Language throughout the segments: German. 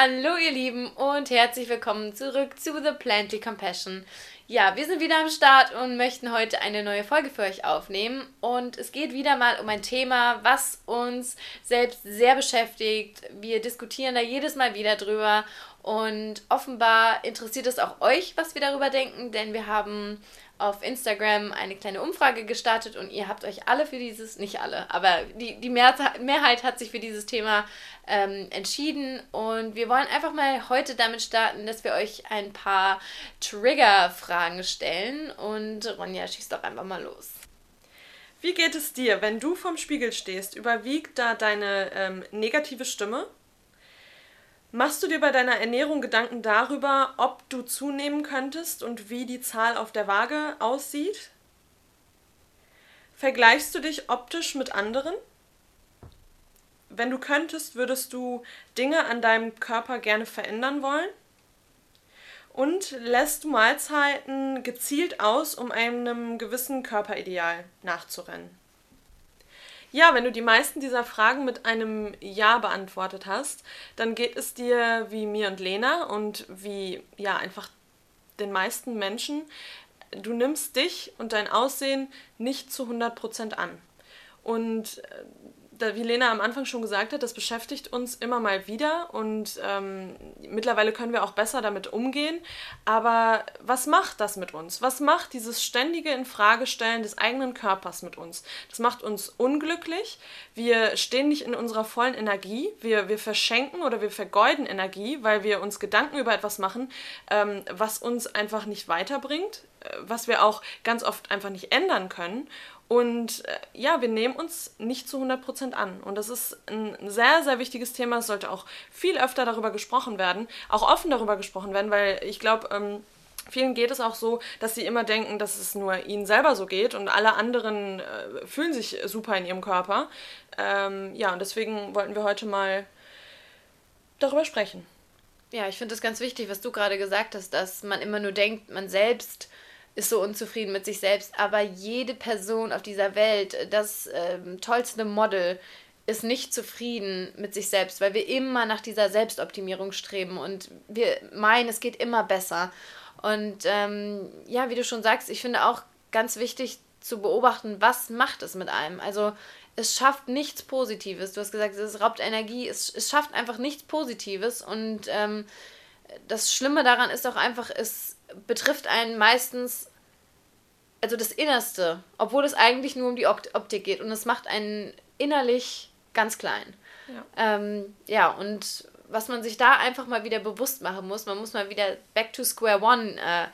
Hallo ihr Lieben und herzlich willkommen zurück zu The Plantly Compassion. Ja, wir sind wieder am Start und möchten heute eine neue Folge für euch aufnehmen. Und es geht wieder mal um ein Thema, was uns selbst sehr beschäftigt. Wir diskutieren da jedes Mal wieder drüber. Und offenbar interessiert es auch euch, was wir darüber denken, denn wir haben auf Instagram eine kleine Umfrage gestartet und ihr habt euch alle für dieses, nicht alle, aber die, die Mehrheit hat sich für dieses Thema ähm, entschieden und wir wollen einfach mal heute damit starten, dass wir euch ein paar Trigger-Fragen stellen und Ronja, schießt doch einfach mal los. Wie geht es dir, wenn du vorm Spiegel stehst? Überwiegt da deine ähm, negative Stimme? Machst du dir bei deiner Ernährung Gedanken darüber, ob du zunehmen könntest und wie die Zahl auf der Waage aussieht? Vergleichst du dich optisch mit anderen? Wenn du könntest, würdest du Dinge an deinem Körper gerne verändern wollen? Und lässt du Mahlzeiten gezielt aus, um einem gewissen Körperideal nachzurennen? Ja, wenn du die meisten dieser Fragen mit einem Ja beantwortet hast, dann geht es dir wie mir und Lena und wie ja einfach den meisten Menschen. Du nimmst dich und dein Aussehen nicht zu 100% an. Und äh, wie Lena am Anfang schon gesagt hat, das beschäftigt uns immer mal wieder und ähm, mittlerweile können wir auch besser damit umgehen. Aber was macht das mit uns? Was macht dieses ständige Infragestellen des eigenen Körpers mit uns? Das macht uns unglücklich. Wir stehen nicht in unserer vollen Energie. Wir, wir verschenken oder wir vergeuden Energie, weil wir uns Gedanken über etwas machen, ähm, was uns einfach nicht weiterbringt, äh, was wir auch ganz oft einfach nicht ändern können. Und äh, ja, wir nehmen uns nicht zu 100% an. Und das ist ein sehr, sehr wichtiges Thema. Es sollte auch viel öfter darüber gesprochen werden, auch offen darüber gesprochen werden, weil ich glaube, ähm, vielen geht es auch so, dass sie immer denken, dass es nur ihnen selber so geht und alle anderen äh, fühlen sich super in ihrem Körper. Ähm, ja, und deswegen wollten wir heute mal darüber sprechen. Ja, ich finde es ganz wichtig, was du gerade gesagt hast, dass man immer nur denkt, man selbst ist so unzufrieden mit sich selbst. Aber jede Person auf dieser Welt, das ähm, tollste Model, ist nicht zufrieden mit sich selbst, weil wir immer nach dieser Selbstoptimierung streben und wir meinen, es geht immer besser. Und ähm, ja, wie du schon sagst, ich finde auch ganz wichtig zu beobachten, was macht es mit einem. Also es schafft nichts Positives. Du hast gesagt, es raubt Energie, es, es schafft einfach nichts Positives. Und ähm, das Schlimme daran ist auch einfach, es betrifft einen meistens, also das Innerste, obwohl es eigentlich nur um die Optik geht und es macht einen innerlich ganz klein. Ja. Ähm, ja, und was man sich da einfach mal wieder bewusst machen muss, man muss mal wieder back to square one äh,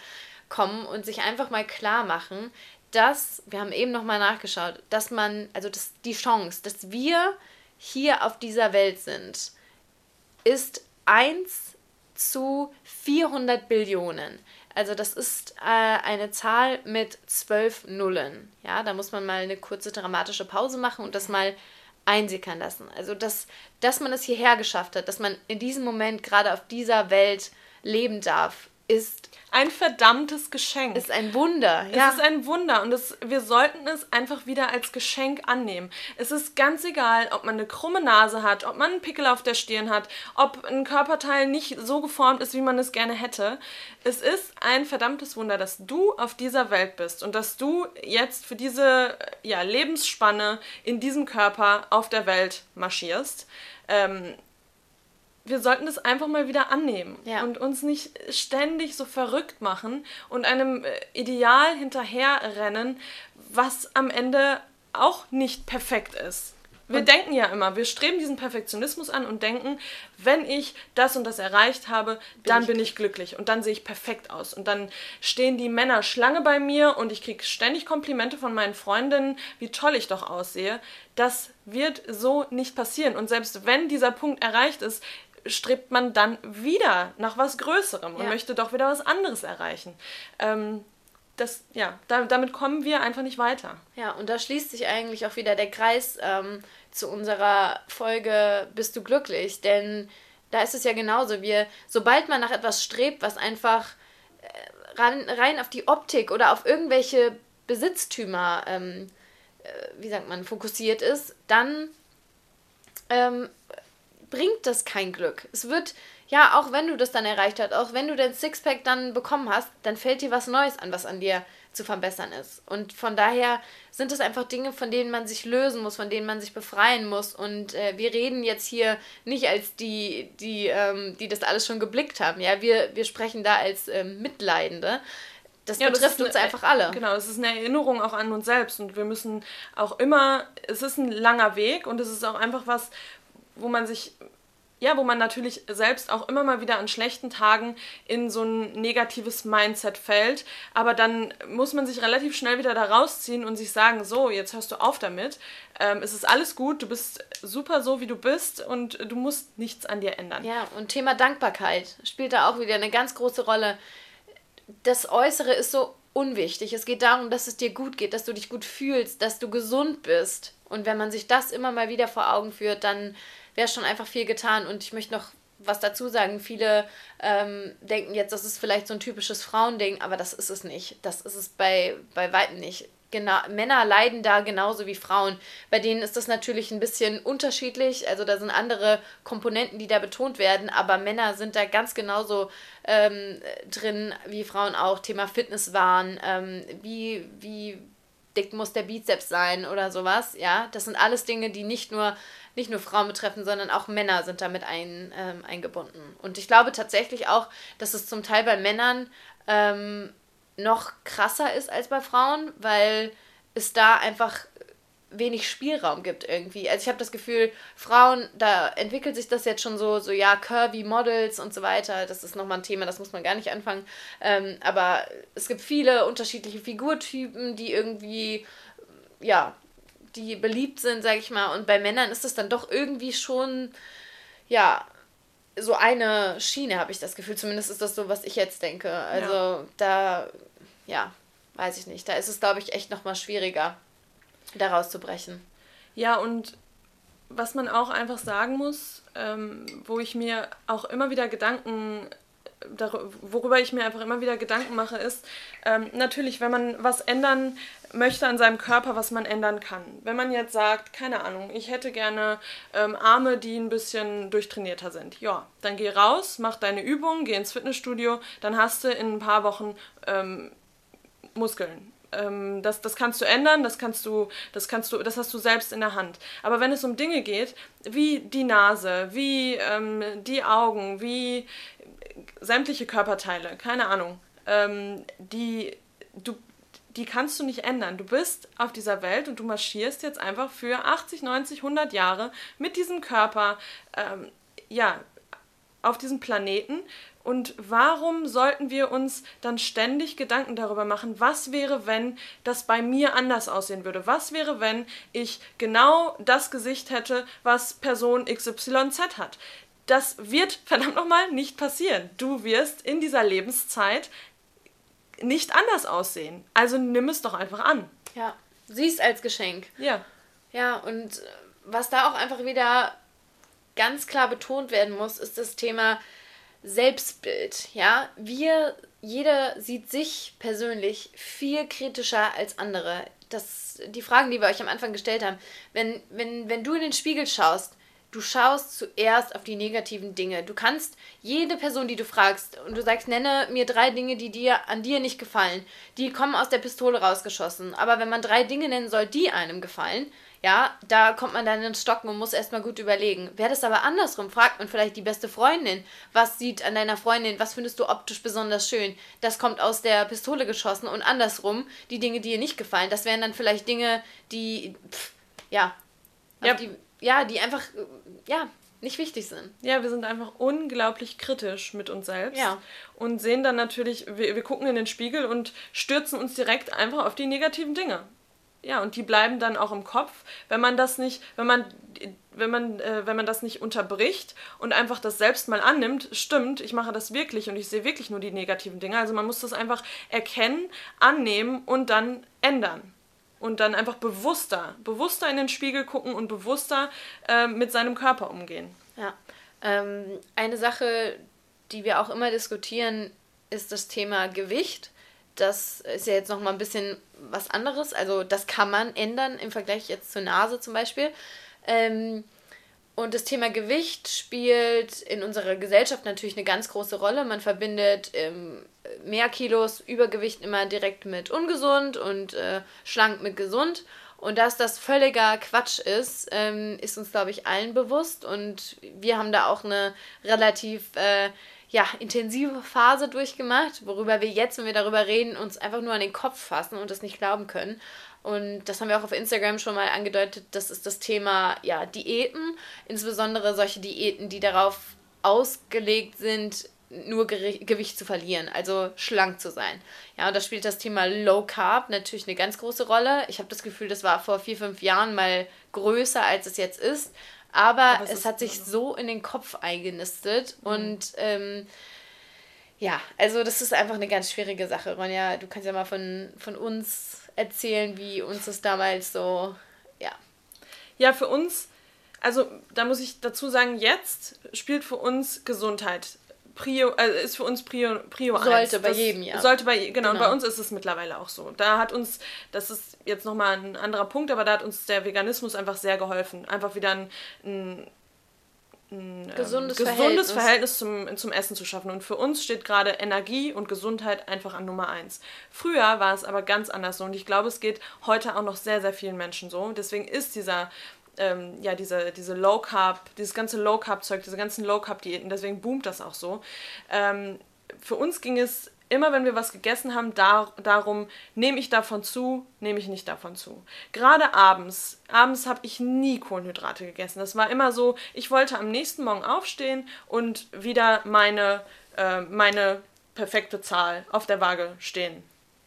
kommen und sich einfach mal klar machen, dass, wir haben eben nochmal nachgeschaut, dass man, also das, die Chance, dass wir hier auf dieser Welt sind, ist 1 zu 400 Billionen. Also das ist äh, eine Zahl mit zwölf Nullen. Ja, da muss man mal eine kurze dramatische Pause machen und das mal einsickern lassen. Also dass, dass man es hierher geschafft hat, dass man in diesem Moment gerade auf dieser Welt leben darf, ist ein verdammtes Geschenk. Ist ein Wunder, ja. Es ist ein Wunder und es, wir sollten es einfach wieder als Geschenk annehmen. Es ist ganz egal, ob man eine krumme Nase hat, ob man einen Pickel auf der Stirn hat, ob ein Körperteil nicht so geformt ist, wie man es gerne hätte. Es ist ein verdammtes Wunder, dass du auf dieser Welt bist und dass du jetzt für diese ja, Lebensspanne in diesem Körper auf der Welt marschierst. Ähm, wir sollten das einfach mal wieder annehmen ja. und uns nicht ständig so verrückt machen und einem äh, Ideal hinterherrennen, was am Ende auch nicht perfekt ist. Wir und denken ja immer, wir streben diesen Perfektionismus an und denken, wenn ich das und das erreicht habe, bin dann ich bin ich glücklich und dann sehe ich perfekt aus. Und dann stehen die Männer Schlange bei mir und ich kriege ständig Komplimente von meinen Freundinnen, wie toll ich doch aussehe. Das wird so nicht passieren. Und selbst wenn dieser Punkt erreicht ist, strebt man dann wieder nach was Größerem und ja. möchte doch wieder was anderes erreichen. Ähm, das, ja, da, damit kommen wir einfach nicht weiter. Ja, und da schließt sich eigentlich auch wieder der Kreis ähm, zu unserer Folge Bist du glücklich? Denn da ist es ja genauso. Wir, sobald man nach etwas strebt, was einfach äh, rein, rein auf die Optik oder auf irgendwelche Besitztümer, ähm, äh, wie sagt man, fokussiert ist, dann ähm, bringt das kein Glück. Es wird, ja, auch wenn du das dann erreicht hast, auch wenn du dein Sixpack dann bekommen hast, dann fällt dir was Neues an, was an dir zu verbessern ist. Und von daher sind es einfach Dinge, von denen man sich lösen muss, von denen man sich befreien muss. Und äh, wir reden jetzt hier nicht als die, die, ähm, die das alles schon geblickt haben. Ja, wir, wir sprechen da als ähm, Mitleidende. Das ja, betrifft das uns eine, einfach alle. Genau, es ist eine Erinnerung auch an uns selbst und wir müssen auch immer, es ist ein langer Weg und es ist auch einfach was, wo man sich ja, wo man natürlich selbst auch immer mal wieder an schlechten Tagen in so ein negatives Mindset fällt. Aber dann muss man sich relativ schnell wieder da rausziehen und sich sagen, so, jetzt hörst du auf damit. Ähm, es ist alles gut, du bist super so, wie du bist und du musst nichts an dir ändern. Ja, und Thema Dankbarkeit spielt da auch wieder eine ganz große Rolle. Das Äußere ist so unwichtig. Es geht darum, dass es dir gut geht, dass du dich gut fühlst, dass du gesund bist. Und wenn man sich das immer mal wieder vor Augen führt, dann wäre schon einfach viel getan. Und ich möchte noch was dazu sagen. Viele ähm, denken jetzt, das ist vielleicht so ein typisches Frauending, aber das ist es nicht. Das ist es bei, bei weitem nicht. Genau, Männer leiden da genauso wie Frauen. Bei denen ist das natürlich ein bisschen unterschiedlich. Also da sind andere Komponenten, die da betont werden, aber Männer sind da ganz genauso ähm, drin wie Frauen auch. Thema Fitnesswahn, ähm, wie, wie dick muss der Bizeps sein oder sowas. Ja, das sind alles Dinge, die nicht nur nicht nur Frauen betreffen, sondern auch Männer sind damit ein, ähm, eingebunden. Und ich glaube tatsächlich auch, dass es zum Teil bei Männern ähm, noch krasser ist als bei Frauen, weil es da einfach wenig Spielraum gibt irgendwie. Also ich habe das Gefühl, Frauen, da entwickelt sich das jetzt schon so, so ja, curvy Models und so weiter. Das ist nochmal ein Thema, das muss man gar nicht anfangen. Ähm, aber es gibt viele unterschiedliche Figurtypen, die irgendwie, ja, die beliebt sind, sag ich mal. Und bei Männern ist es dann doch irgendwie schon, ja, so eine Schiene, habe ich das Gefühl. Zumindest ist das so, was ich jetzt denke. Also ja. da, ja, weiß ich nicht. Da ist es, glaube ich, echt nochmal schwieriger, da rauszubrechen. Ja, und was man auch einfach sagen muss, ähm, wo ich mir auch immer wieder Gedanken worüber ich mir einfach immer wieder Gedanken mache, ist ähm, natürlich, wenn man was ändern möchte an seinem Körper, was man ändern kann. Wenn man jetzt sagt, keine Ahnung, ich hätte gerne ähm, Arme, die ein bisschen durchtrainierter sind. Ja, dann geh raus, mach deine Übung, geh ins Fitnessstudio, dann hast du in ein paar Wochen ähm, Muskeln. Ähm, das, das kannst du ändern, das kannst du, das kannst du, das hast du selbst in der Hand. Aber wenn es um Dinge geht, wie die Nase, wie ähm, die Augen, wie sämtliche Körperteile, keine Ahnung, ähm, die du die kannst du nicht ändern. Du bist auf dieser Welt und du marschierst jetzt einfach für 80, 90, 100 Jahre mit diesem Körper, ähm, ja, auf diesem Planeten. Und warum sollten wir uns dann ständig Gedanken darüber machen, was wäre, wenn das bei mir anders aussehen würde? Was wäre, wenn ich genau das Gesicht hätte, was Person XYZ hat? das wird verdammt nochmal nicht passieren. Du wirst in dieser Lebenszeit nicht anders aussehen. Also nimm es doch einfach an. Ja, sieh es als Geschenk. Ja. Ja, und was da auch einfach wieder ganz klar betont werden muss, ist das Thema Selbstbild. Ja, wir, jeder sieht sich persönlich viel kritischer als andere. Das, die Fragen, die wir euch am Anfang gestellt haben, wenn, wenn, wenn du in den Spiegel schaust, du schaust zuerst auf die negativen Dinge. Du kannst jede Person, die du fragst, und du sagst, nenne mir drei Dinge, die dir an dir nicht gefallen, die kommen aus der Pistole rausgeschossen. Aber wenn man drei Dinge nennen soll, die einem gefallen, ja, da kommt man dann ins Stocken und muss erstmal gut überlegen. Wäre das aber andersrum, fragt man vielleicht die beste Freundin, was sieht an deiner Freundin, was findest du optisch besonders schön? Das kommt aus der Pistole geschossen und andersrum, die Dinge, die ihr nicht gefallen, das wären dann vielleicht Dinge, die, pff, ja, ja. die ja, die einfach, ja, nicht wichtig sind. Ja, wir sind einfach unglaublich kritisch mit uns selbst. Ja. Und sehen dann natürlich, wir, wir gucken in den Spiegel und stürzen uns direkt einfach auf die negativen Dinge. Ja, und die bleiben dann auch im Kopf, wenn man das nicht, wenn man, wenn man, äh, wenn man das nicht unterbricht und einfach das selbst mal annimmt, stimmt, ich mache das wirklich und ich sehe wirklich nur die negativen Dinge. Also man muss das einfach erkennen, annehmen und dann ändern und dann einfach bewusster, bewusster in den Spiegel gucken und bewusster äh, mit seinem Körper umgehen. Ja. Ähm, eine Sache, die wir auch immer diskutieren, ist das Thema Gewicht. Das ist ja jetzt nochmal ein bisschen was anderes. Also das kann man ändern im Vergleich jetzt zur Nase zum Beispiel. Ähm, und das Thema Gewicht spielt in unserer Gesellschaft natürlich eine ganz große Rolle. Man verbindet ähm, mehr Kilos Übergewicht immer direkt mit ungesund und äh, schlank mit gesund. Und dass das völliger Quatsch ist, ähm, ist uns, glaube ich, allen bewusst. Und wir haben da auch eine relativ äh, ja, intensive Phase durchgemacht, worüber wir jetzt, wenn wir darüber reden, uns einfach nur an den Kopf fassen und das nicht glauben können. Und das haben wir auch auf Instagram schon mal angedeutet. Das ist das Thema ja, Diäten, insbesondere solche Diäten, die darauf ausgelegt sind, nur Gewicht zu verlieren, also schlank zu sein. Ja, und da spielt das Thema Low Carb natürlich eine ganz große Rolle. Ich habe das Gefühl, das war vor vier, fünf Jahren mal größer, als es jetzt ist. Aber, Aber es, es hat sich so in den Kopf eingenistet mhm. und ähm, ja, also das ist einfach eine ganz schwierige Sache. Ronja, du kannst ja mal von, von uns erzählen, wie uns das damals so, ja. Ja, für uns, also da muss ich dazu sagen, jetzt spielt für uns Gesundheit Prio, also ist für uns Prio, Prio Sollte 1. bei das jedem, ja. Sollte bei, genau, genau, und bei uns ist es mittlerweile auch so. Da hat uns, das ist jetzt nochmal ein anderer Punkt, aber da hat uns der Veganismus einfach sehr geholfen. Einfach wieder ein, ein ein gesundes, ähm, gesundes Verhältnis, Verhältnis zum, zum Essen zu schaffen. Und für uns steht gerade Energie und Gesundheit einfach an Nummer eins. Früher war es aber ganz anders so und ich glaube, es geht heute auch noch sehr, sehr vielen Menschen so. Deswegen ist dieser ähm, ja, diese, diese Low Carb, dieses ganze Low Carb Zeug, diese ganzen Low Carb Diäten, deswegen boomt das auch so. Ähm, für uns ging es immer wenn wir was gegessen haben, dar darum, nehme ich davon zu, nehme ich nicht davon zu. Gerade abends. Abends habe ich nie Kohlenhydrate gegessen. Das war immer so, ich wollte am nächsten Morgen aufstehen und wieder meine, äh, meine perfekte Zahl auf der Waage stehen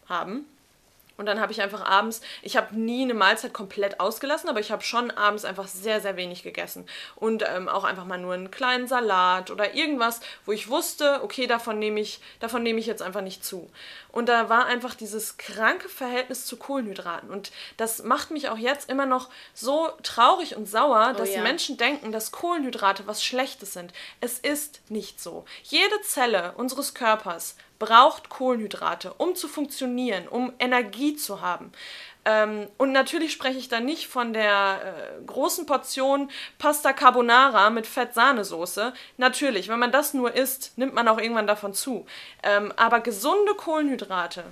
haben. Und dann habe ich einfach abends, ich habe nie eine Mahlzeit komplett ausgelassen, aber ich habe schon abends einfach sehr, sehr wenig gegessen. Und ähm, auch einfach mal nur einen kleinen Salat oder irgendwas, wo ich wusste, okay, davon nehme ich, davon nehme ich jetzt einfach nicht zu. Und da war einfach dieses kranke Verhältnis zu Kohlenhydraten. Und das macht mich auch jetzt immer noch so traurig und sauer, oh dass oh ja. Menschen denken, dass Kohlenhydrate was Schlechtes sind. Es ist nicht so. Jede Zelle unseres Körpers braucht Kohlenhydrate, um zu funktionieren, um Energie zu haben. Ähm, und natürlich spreche ich da nicht von der äh, großen Portion Pasta Carbonara mit Fett-Sahnesoße. Natürlich, wenn man das nur isst, nimmt man auch irgendwann davon zu. Ähm, aber gesunde Kohlenhydrate,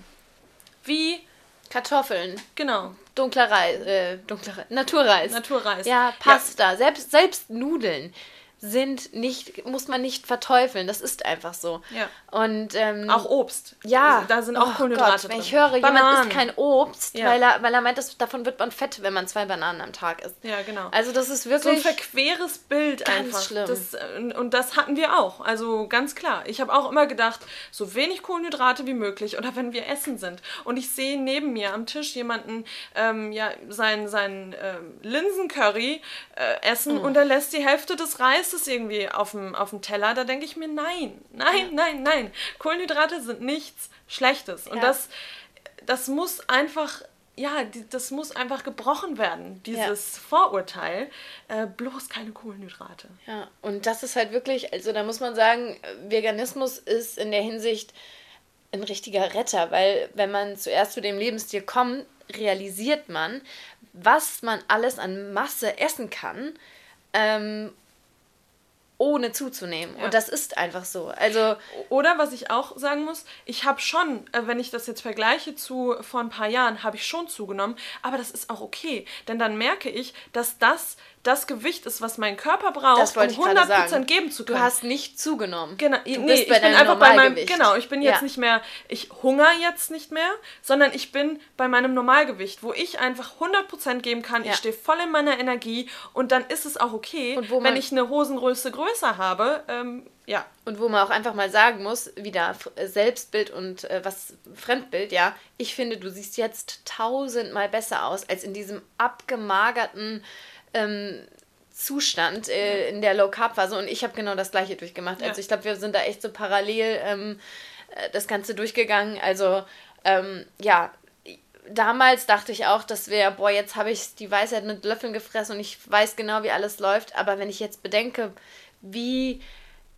wie Kartoffeln. Genau. Dunkler Reis, äh, dunkler Reis, Naturreis. Naturreis. Ja, Pasta, ja. Selbst, selbst Nudeln sind nicht, muss man nicht verteufeln. Das ist einfach so. Ja. Und ähm, auch Obst. Ja. Da sind auch oh Kohlenhydrate Gott, Wenn ich höre, Bananen. jemand isst kein Obst, ja. weil, er, weil er meint, dass, davon wird man fett, wenn man zwei Bananen am Tag isst. Ja, genau. Also das ist wirklich so ein verqueres Bild ganz einfach. Schlimm. Das, und das hatten wir auch. Also ganz klar. Ich habe auch immer gedacht, so wenig Kohlenhydrate wie möglich oder wenn wir essen sind. Und ich sehe neben mir am Tisch jemanden ähm, ja sein sein ähm, Linsencurry äh, essen mm. und er lässt die Hälfte des Reis Eises irgendwie auf dem, auf dem Teller, da denke ich mir, nein, nein, nein, nein. Kohlenhydrate sind nichts Schlechtes. Und ja. das, das muss einfach ja, die, das muss einfach gebrochen werden, dieses ja. Vorurteil. Äh, bloß keine Kohlenhydrate. Ja, und das ist halt wirklich, also da muss man sagen, Veganismus ist in der Hinsicht ein richtiger Retter, weil wenn man zuerst zu dem Lebensstil kommt, realisiert man, was man alles an Masse essen kann ähm, ohne zuzunehmen. Ja. Und das ist einfach so. Also Oder was ich auch sagen muss, ich habe schon, äh, wenn ich das jetzt vergleiche zu vor ein paar Jahren, habe ich schon zugenommen, aber das ist auch okay. Denn dann merke ich, dass das das Gewicht ist, was mein Körper braucht, um 100% geben zu können. Du hast nicht zugenommen. Genau, du nee, ich bin einfach bei meinem genau, ich bin jetzt ja. nicht mehr ich hungere jetzt nicht mehr, sondern ich bin bei meinem Normalgewicht, wo ich einfach 100% geben kann. Ja. Ich stehe voll in meiner Energie und dann ist es auch okay, wenn ich eine Hosengröße größer habe. Ähm, ja. Und wo man auch einfach mal sagen muss, wieder Selbstbild und äh, was Fremdbild, ja. Ich finde, du siehst jetzt tausendmal besser aus als in diesem abgemagerten ähm, Zustand äh, in der Low Carb Phase und ich habe genau das gleiche durchgemacht. Ja. Also ich glaube, wir sind da echt so parallel ähm, äh, das Ganze durchgegangen. Also ähm, ja, damals dachte ich auch, das wäre, boah, jetzt habe ich die Weisheit mit Löffeln gefressen und ich weiß genau, wie alles läuft. Aber wenn ich jetzt bedenke, wie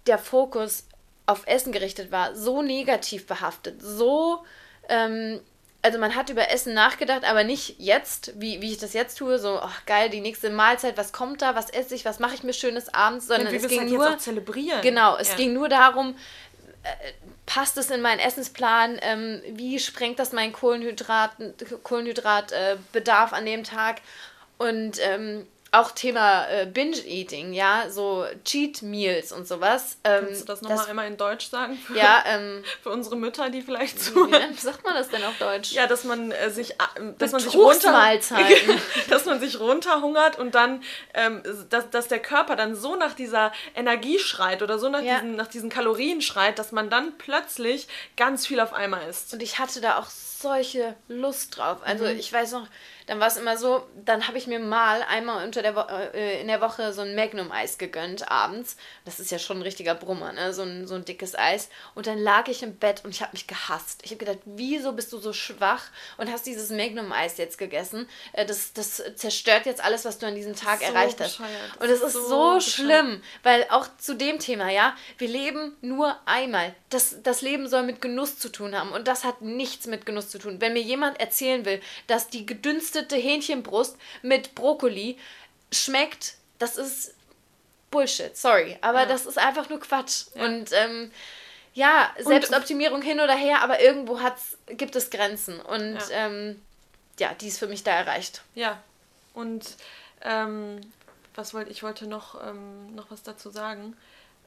der Fokus auf Essen gerichtet war, so negativ behaftet, so ähm, also man hat über Essen nachgedacht, aber nicht jetzt, wie, wie ich das jetzt tue, so, ach geil, die nächste Mahlzeit, was kommt da, was esse ich, was mache ich mir schönes abends, sondern ja, es ging nur zelebrieren. Genau, es ja. ging nur darum, äh, passt es in meinen Essensplan, ähm, wie sprengt das meinen Kohlenhydrat, Kohlenhydratbedarf äh, an dem Tag und ähm, auch Thema äh, Binge-Eating, ja, so Cheat Meals und sowas. Ähm, Kannst du das nochmal einmal in Deutsch sagen? Für, ja, ähm, für unsere Mütter, die vielleicht zuhören. Wie sagt man das denn auf Deutsch? Ja, dass man äh, sich, äh, dass man sich runter, dass man sich runterhungert und dann, ähm, dass, dass der Körper dann so nach dieser Energie schreit oder so nach, ja. diesen, nach diesen Kalorien schreit, dass man dann plötzlich ganz viel auf einmal isst. Und ich hatte da auch solche Lust drauf. Also mhm. ich weiß noch, dann war es immer so, dann habe ich mir mal einmal unter der Wo äh, in der Woche so ein Magnum-Eis gegönnt abends. Das ist ja schon ein richtiger Brummer, ne? So ein, so ein dickes Eis. Und dann lag ich im Bett und ich habe mich gehasst. Ich habe gedacht, wieso bist du so schwach und hast dieses Magnum-Eis jetzt gegessen? Äh, das, das zerstört jetzt alles, was du an diesem Tag so erreicht hast. Und es ist so, so schlimm, weil auch zu dem Thema, ja, wir leben nur einmal. Das, das Leben soll mit Genuss zu tun haben und das hat nichts mit Genuss zu tun. Wenn mir jemand erzählen will, dass die gedünste geröstete Hähnchenbrust mit Brokkoli schmeckt, das ist Bullshit, sorry. Aber ja. das ist einfach nur Quatsch. Ja. Und ähm, ja, Selbstoptimierung hin oder her, aber irgendwo hat's, gibt es Grenzen. Und ja, ähm, ja die ist für mich da erreicht. Ja. Und ähm, was wollte ich wollte noch, ähm, noch was dazu sagen.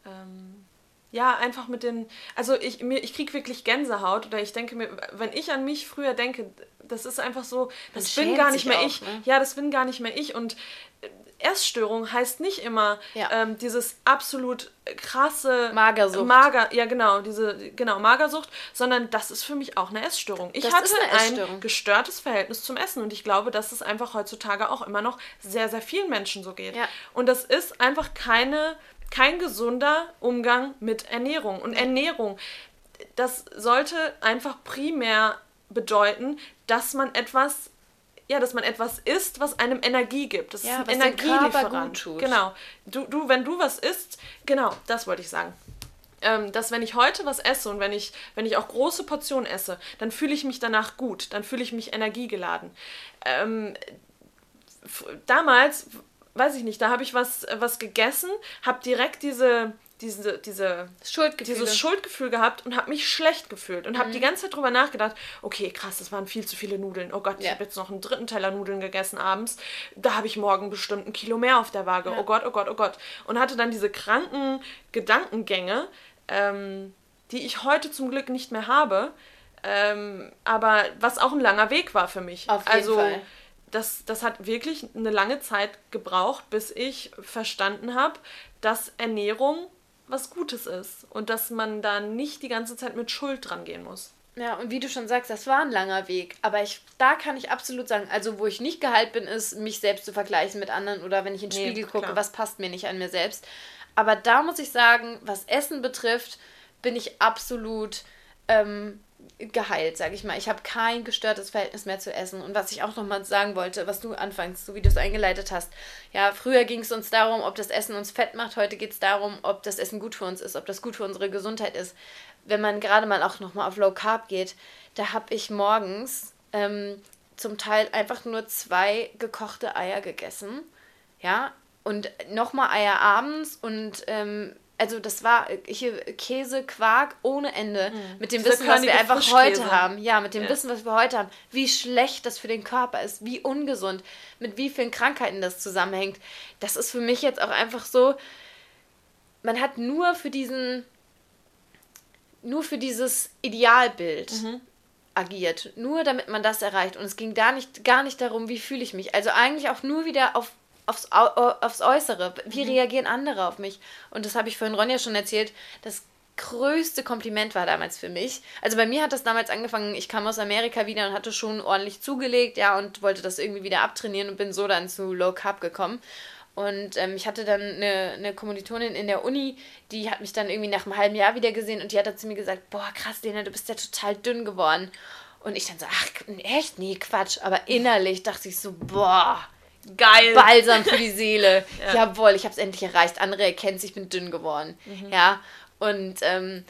Ähm, ja, einfach mit den. Also ich, mir, ich kriege wirklich Gänsehaut oder ich denke mir, wenn ich an mich früher denke, das ist einfach so, das bin gar nicht mehr auch, ich. Ne? Ja, das bin gar nicht mehr ich. Und äh, Essstörung heißt nicht immer ja. ähm, dieses absolut krasse Magersucht. Mager, ja genau, diese genau Magersucht, sondern das ist für mich auch eine Essstörung. Ich das hatte ein gestörtes Verhältnis zum Essen und ich glaube, dass es einfach heutzutage auch immer noch sehr sehr vielen Menschen so geht. Ja. Und das ist einfach keine kein gesunder Umgang mit Ernährung. Und Ernährung, das sollte einfach primär bedeuten, dass man etwas ja, dass man etwas isst, was einem Energie gibt. Das ja, ist ein Energielieferant. Genau. Du, du, wenn du was isst, genau, das wollte ich sagen. Ähm, dass wenn ich heute was esse und wenn ich, wenn ich auch große Portionen esse, dann fühle ich mich danach gut, dann fühle ich mich energiegeladen. Ähm, damals weiß ich nicht, da habe ich was, was gegessen, habe direkt diese, diese, diese dieses Schuldgefühl gehabt und habe mich schlecht gefühlt und mhm. habe die ganze Zeit drüber nachgedacht, okay, krass, das waren viel zu viele Nudeln. Oh Gott, ja. ich habe jetzt noch einen dritten Teller Nudeln gegessen abends. Da habe ich morgen bestimmt ein Kilo mehr auf der Waage. Ja. Oh Gott, oh Gott, oh Gott. Und hatte dann diese kranken Gedankengänge, ähm, die ich heute zum Glück nicht mehr habe. Ähm, aber was auch ein langer Weg war für mich. Auf jeden also, Fall das, das hat wirklich eine lange Zeit gebraucht, bis ich verstanden habe, dass Ernährung was Gutes ist und dass man da nicht die ganze Zeit mit Schuld dran gehen muss. Ja, und wie du schon sagst, das war ein langer Weg. Aber ich, da kann ich absolut sagen, also wo ich nicht geheilt bin, ist, mich selbst zu vergleichen mit anderen oder wenn ich in den nee, Spiegel gucke, klar. was passt mir nicht an mir selbst. Aber da muss ich sagen, was Essen betrifft, bin ich absolut ähm, geheilt, sage ich mal. Ich habe kein gestörtes Verhältnis mehr zu Essen. Und was ich auch nochmal sagen wollte, was du anfangs, so wie du es eingeleitet hast. Ja, früher ging es uns darum, ob das Essen uns fett macht. Heute geht es darum, ob das Essen gut für uns ist, ob das gut für unsere Gesundheit ist. Wenn man gerade mal auch nochmal auf Low Carb geht, da habe ich morgens ähm, zum Teil einfach nur zwei gekochte Eier gegessen. Ja, und nochmal Eier abends und ähm, also das war hier Käse, Quark ohne Ende. Mhm. Mit dem Diese Wissen, was wir einfach heute haben. Ja, mit dem ja. Wissen, was wir heute haben. Wie schlecht das für den Körper ist, wie ungesund, mit wie vielen Krankheiten das zusammenhängt. Das ist für mich jetzt auch einfach so, man hat nur für diesen, nur für dieses Idealbild mhm. agiert. Nur damit man das erreicht. Und es ging da nicht, gar nicht darum, wie fühle ich mich. Also eigentlich auch nur wieder auf aufs, aufs Äußere. Wie mhm. reagieren andere auf mich? Und das habe ich vorhin Ronja schon erzählt. Das größte Kompliment war damals für mich. Also bei mir hat das damals angefangen, ich kam aus Amerika wieder und hatte schon ordentlich zugelegt, ja, und wollte das irgendwie wieder abtrainieren und bin so dann zu Low Carb gekommen. Und ähm, ich hatte dann eine, eine Kommilitonin in der Uni, die hat mich dann irgendwie nach einem halben Jahr wieder gesehen und die hat dann zu mir gesagt, boah, krass, Lena, du bist ja total dünn geworden. Und ich dann so, ach, echt? Nee, Quatsch. Aber innerlich dachte ich so, boah, Geil. Balsam für die Seele. ja. Jawohl, ich habe es endlich erreicht. Andere erkennen es, ich bin dünn geworden. Mhm. Ja. Und ähm,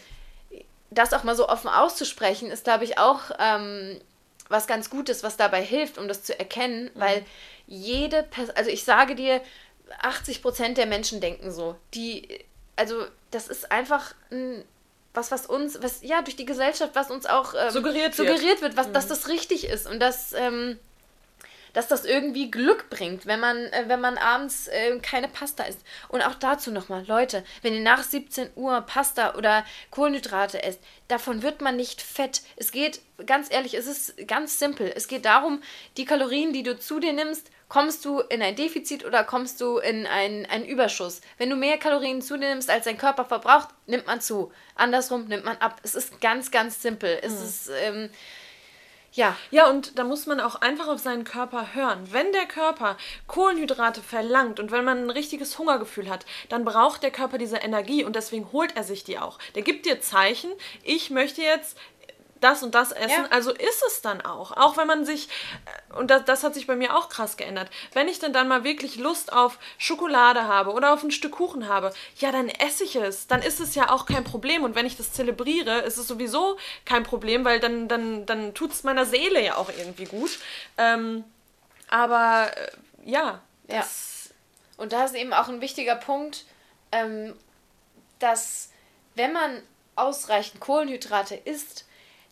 das auch mal so offen auszusprechen, ist, glaube ich, auch ähm, was ganz Gutes, was dabei hilft, um das zu erkennen, mhm. weil jede Person, also ich sage dir, 80 Prozent der Menschen denken so. Die, also das ist einfach ein, was, was uns, was ja durch die Gesellschaft, was uns auch ähm, suggeriert, suggeriert wird, was, mhm. dass das richtig ist und dass ähm, dass das irgendwie Glück bringt, wenn man, äh, wenn man abends äh, keine Pasta isst. Und auch dazu nochmal, Leute, wenn ihr nach 17 Uhr Pasta oder Kohlenhydrate esst, davon wird man nicht fett. Es geht, ganz ehrlich, es ist ganz simpel. Es geht darum, die Kalorien, die du zu dir nimmst, kommst du in ein Defizit oder kommst du in einen, einen Überschuss. Wenn du mehr Kalorien zu dir nimmst, als dein Körper verbraucht, nimmt man zu. Andersrum nimmt man ab. Es ist ganz, ganz simpel. Es mhm. ist. Ähm, ja. Ja, und da muss man auch einfach auf seinen Körper hören. Wenn der Körper Kohlenhydrate verlangt und wenn man ein richtiges Hungergefühl hat, dann braucht der Körper diese Energie und deswegen holt er sich die auch. Der gibt dir Zeichen, ich möchte jetzt das und das essen. Ja. Also ist es dann auch. Auch wenn man sich, äh, und das, das hat sich bei mir auch krass geändert, wenn ich dann, dann mal wirklich Lust auf Schokolade habe oder auf ein Stück Kuchen habe, ja, dann esse ich es. Dann ist es ja auch kein Problem. Und wenn ich das zelebriere, ist es sowieso kein Problem, weil dann, dann, dann tut es meiner Seele ja auch irgendwie gut. Ähm, aber äh, ja. Ja. Und da ist eben auch ein wichtiger Punkt, ähm, dass wenn man ausreichend Kohlenhydrate isst,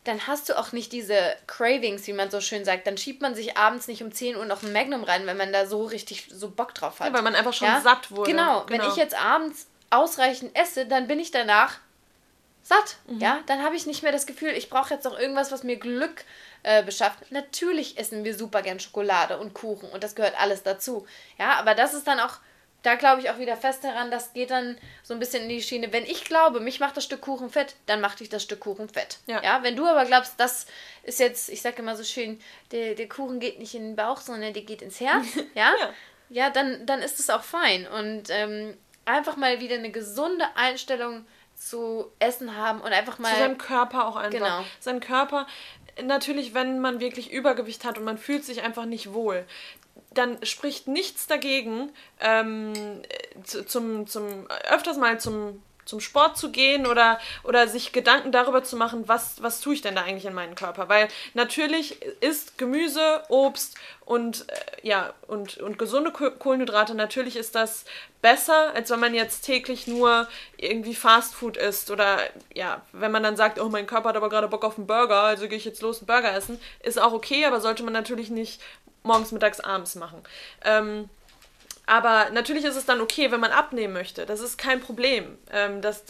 dann hast du auch nicht diese Cravings, wie man so schön sagt. Dann schiebt man sich abends nicht um 10 Uhr noch ein Magnum rein, wenn man da so richtig so Bock drauf hat. Ja, weil man einfach schon ja? satt wurde. Genau. genau, wenn ich jetzt abends ausreichend esse, dann bin ich danach satt. Mhm. Ja, dann habe ich nicht mehr das Gefühl, ich brauche jetzt noch irgendwas, was mir Glück äh, beschafft. Natürlich essen wir super gern Schokolade und Kuchen und das gehört alles dazu. Ja, aber das ist dann auch da glaube ich auch wieder fest daran, das geht dann so ein bisschen in die Schiene. Wenn ich glaube, mich macht das Stück Kuchen fett, dann macht dich das Stück Kuchen fett. Ja. ja. Wenn du aber glaubst, das ist jetzt, ich sage immer so schön, der, der Kuchen geht nicht in den Bauch, sondern der geht ins Herz, ja, ja, ja, dann, dann ist es auch fein. Und ähm, einfach mal wieder eine gesunde Einstellung zu essen haben und einfach mal. Zu seinem Körper auch einfach. Genau. Sein Körper, natürlich, wenn man wirklich Übergewicht hat und man fühlt sich einfach nicht wohl, dann spricht nichts dagegen, ähm, zum, zum, öfters mal zum, zum Sport zu gehen oder, oder sich Gedanken darüber zu machen, was, was tue ich denn da eigentlich in meinen Körper. Weil natürlich ist Gemüse, Obst und, äh, ja, und, und gesunde Kohlenhydrate, natürlich ist das besser, als wenn man jetzt täglich nur irgendwie Fastfood isst. Oder ja, wenn man dann sagt, oh, mein Körper hat aber gerade Bock auf einen Burger, also gehe ich jetzt los einen Burger essen, ist auch okay, aber sollte man natürlich nicht morgens, mittags, abends machen. Ähm, aber natürlich ist es dann okay, wenn man abnehmen möchte. Das ist kein Problem. Ähm, das,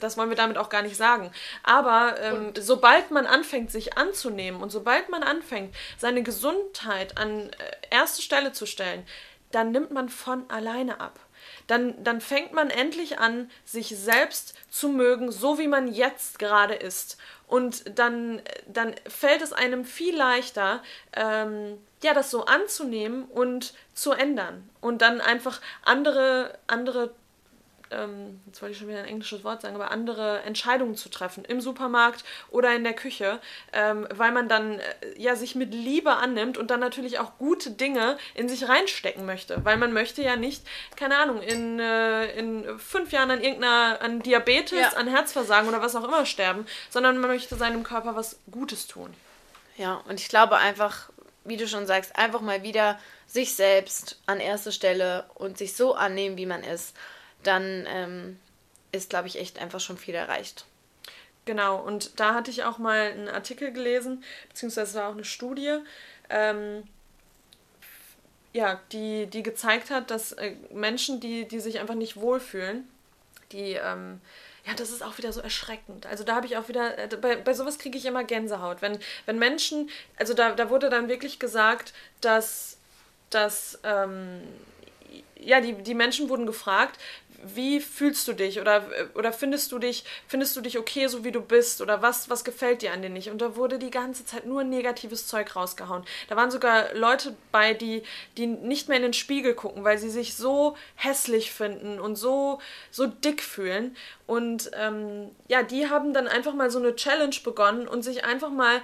das wollen wir damit auch gar nicht sagen. Aber ähm, sobald man anfängt, sich anzunehmen und sobald man anfängt, seine Gesundheit an äh, erste Stelle zu stellen, dann nimmt man von alleine ab. Dann, dann fängt man endlich an, sich selbst zu mögen, so wie man jetzt gerade ist. Und dann, dann fällt es einem viel leichter, ähm, ja, das so anzunehmen und zu ändern. Und dann einfach andere, andere ähm, jetzt wollte ich schon wieder ein englisches Wort sagen, aber andere Entscheidungen zu treffen im Supermarkt oder in der Küche, ähm, weil man dann äh, ja sich mit Liebe annimmt und dann natürlich auch gute Dinge in sich reinstecken möchte, weil man möchte ja nicht, keine Ahnung, in, äh, in fünf Jahren an irgendeiner, an Diabetes, ja. an Herzversagen oder was auch immer sterben, sondern man möchte seinem Körper was Gutes tun. Ja, und ich glaube einfach, wie du schon sagst, einfach mal wieder sich selbst an erste Stelle und sich so annehmen, wie man ist dann ähm, ist, glaube ich, echt einfach schon viel erreicht. Genau, und da hatte ich auch mal einen Artikel gelesen, beziehungsweise es war auch eine Studie, ähm, ja, die, die gezeigt hat, dass äh, Menschen, die, die sich einfach nicht wohlfühlen, die, ähm, ja, das ist auch wieder so erschreckend. Also da habe ich auch wieder, äh, bei, bei sowas kriege ich immer Gänsehaut. Wenn, wenn Menschen, also da, da wurde dann wirklich gesagt, dass, dass ähm, ja, die, die Menschen wurden gefragt, wie fühlst du dich oder, oder findest du dich, findest du dich okay, so wie du bist oder was, was gefällt dir an dir nicht? Und da wurde die ganze Zeit nur negatives Zeug rausgehauen. Da waren sogar Leute bei, die, die nicht mehr in den Spiegel gucken, weil sie sich so hässlich finden und so, so dick fühlen. Und ähm, ja, die haben dann einfach mal so eine Challenge begonnen und sich einfach mal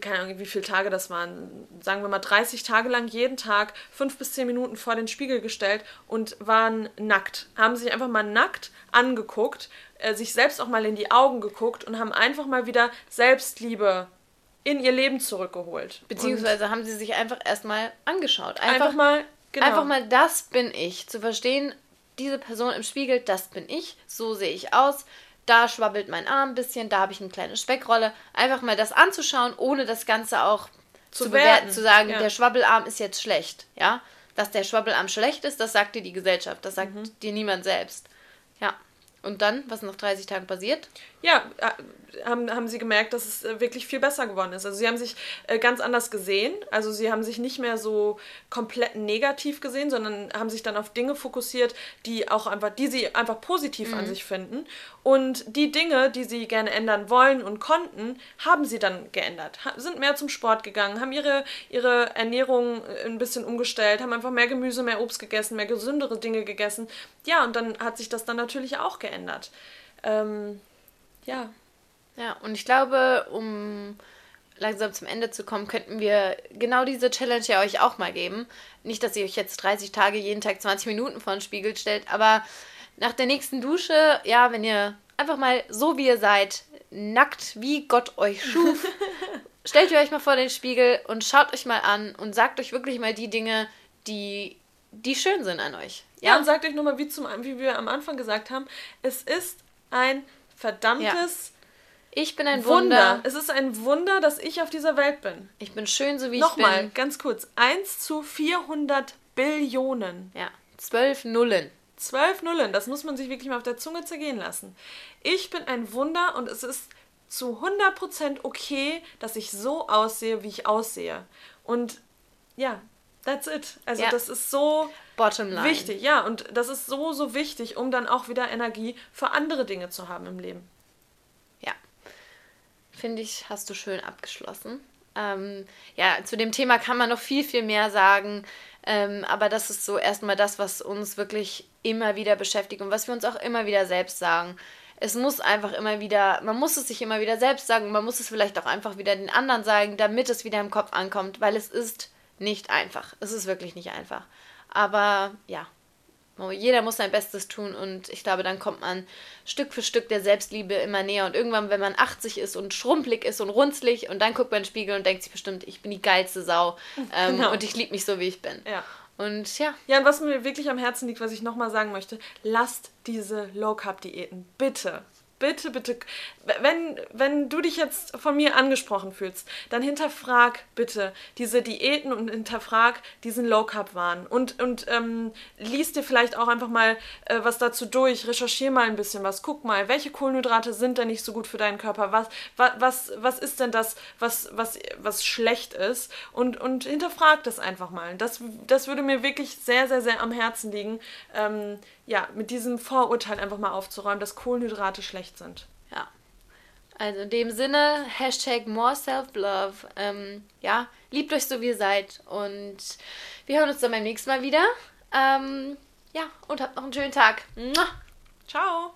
keine Ahnung, wie viele Tage das waren, sagen wir mal 30 Tage lang jeden Tag fünf bis zehn Minuten vor den Spiegel gestellt und waren nackt. Haben sich einfach mal nackt angeguckt, äh, sich selbst auch mal in die Augen geguckt und haben einfach mal wieder Selbstliebe in ihr Leben zurückgeholt. Beziehungsweise und haben sie sich einfach erstmal angeschaut. Einfach, einfach mal, genau. Einfach mal, das bin ich. Zu verstehen, diese Person im Spiegel, das bin ich, so sehe ich aus. Da schwabbelt mein Arm ein bisschen, da habe ich eine kleine Speckrolle. Einfach mal das anzuschauen, ohne das Ganze auch zu, zu bewerten, zu sagen, ja. der Schwabbelarm ist jetzt schlecht. Ja, dass der Schwabbelarm schlecht ist, das sagt dir die Gesellschaft, das sagt mhm. dir niemand selbst. Ja. Und dann, was nach 30 Tagen passiert? Ja, äh, haben, haben sie gemerkt, dass es äh, wirklich viel besser geworden ist. Also sie haben sich äh, ganz anders gesehen. Also sie haben sich nicht mehr so komplett negativ gesehen, sondern haben sich dann auf Dinge fokussiert, die auch einfach, die sie einfach positiv mhm. an sich finden. Und die Dinge, die sie gerne ändern wollen und konnten, haben sie dann geändert. sind mehr zum Sport gegangen, haben ihre, ihre Ernährung äh, ein bisschen umgestellt, haben einfach mehr Gemüse, mehr Obst gegessen, mehr gesündere Dinge gegessen. Ja, und dann hat sich das dann natürlich auch geändert. Ähm, ja. Ja, und ich glaube, um langsam zum Ende zu kommen, könnten wir genau diese Challenge ja euch auch mal geben. Nicht, dass ihr euch jetzt 30 Tage jeden Tag 20 Minuten vor den Spiegel stellt, aber nach der nächsten Dusche, ja, wenn ihr einfach mal so wie ihr seid, nackt wie Gott euch schuf, stellt ihr euch mal vor den Spiegel und schaut euch mal an und sagt euch wirklich mal die Dinge, die, die schön sind an euch. Ja, ja und sagt euch nochmal, wie, wie wir am Anfang gesagt haben, es ist ein verdammtes ja ich bin ein Wunder. Wunder. Es ist ein Wunder, dass ich auf dieser Welt bin. Ich bin schön, so wie Nochmal, ich bin. Nochmal, ganz kurz. 1 zu 400 Billionen. Ja, zwölf Nullen. Zwölf Nullen, das muss man sich wirklich mal auf der Zunge zergehen lassen. Ich bin ein Wunder und es ist zu 100% okay, dass ich so aussehe, wie ich aussehe. Und ja, that's it. Also ja. das ist so wichtig. Ja, und das ist so, so wichtig, um dann auch wieder Energie für andere Dinge zu haben im Leben finde ich, hast du schön abgeschlossen. Ähm, ja, zu dem Thema kann man noch viel, viel mehr sagen. Ähm, aber das ist so erstmal das, was uns wirklich immer wieder beschäftigt und was wir uns auch immer wieder selbst sagen. Es muss einfach immer wieder, man muss es sich immer wieder selbst sagen, man muss es vielleicht auch einfach wieder den anderen sagen, damit es wieder im Kopf ankommt, weil es ist nicht einfach. Es ist wirklich nicht einfach. Aber ja, jeder muss sein Bestes tun und ich glaube, dann kommt man Stück für Stück der Selbstliebe immer näher. Und irgendwann, wenn man 80 ist und schrumpelig ist und runzlig und dann guckt man in den Spiegel und denkt sich bestimmt, ich bin die geilste Sau ähm, genau. und ich liebe mich so, wie ich bin. Ja. Und ja. Ja, und was mir wirklich am Herzen liegt, was ich nochmal sagen möchte, lasst diese Low-Carb-Diäten bitte bitte, bitte, wenn, wenn du dich jetzt von mir angesprochen fühlst, dann hinterfrag bitte diese Diäten und hinterfrag diesen Low Carb Wahn und, und ähm, liest dir vielleicht auch einfach mal äh, was dazu durch, recherchier mal ein bisschen was, guck mal, welche Kohlenhydrate sind denn nicht so gut für deinen Körper, was, was, was, was ist denn das, was, was, was schlecht ist? Und, und hinterfrag das einfach mal. Das, das würde mir wirklich sehr, sehr, sehr am Herzen liegen. Ähm, ja, mit diesem Vorurteil einfach mal aufzuräumen, dass Kohlenhydrate schlecht sind. Ja. Also in dem Sinne, Hashtag more self-love. Ähm, ja, liebt euch so, wie ihr seid. Und wir hören uns dann beim nächsten Mal wieder. Ähm, ja, und habt noch einen schönen Tag. Ciao.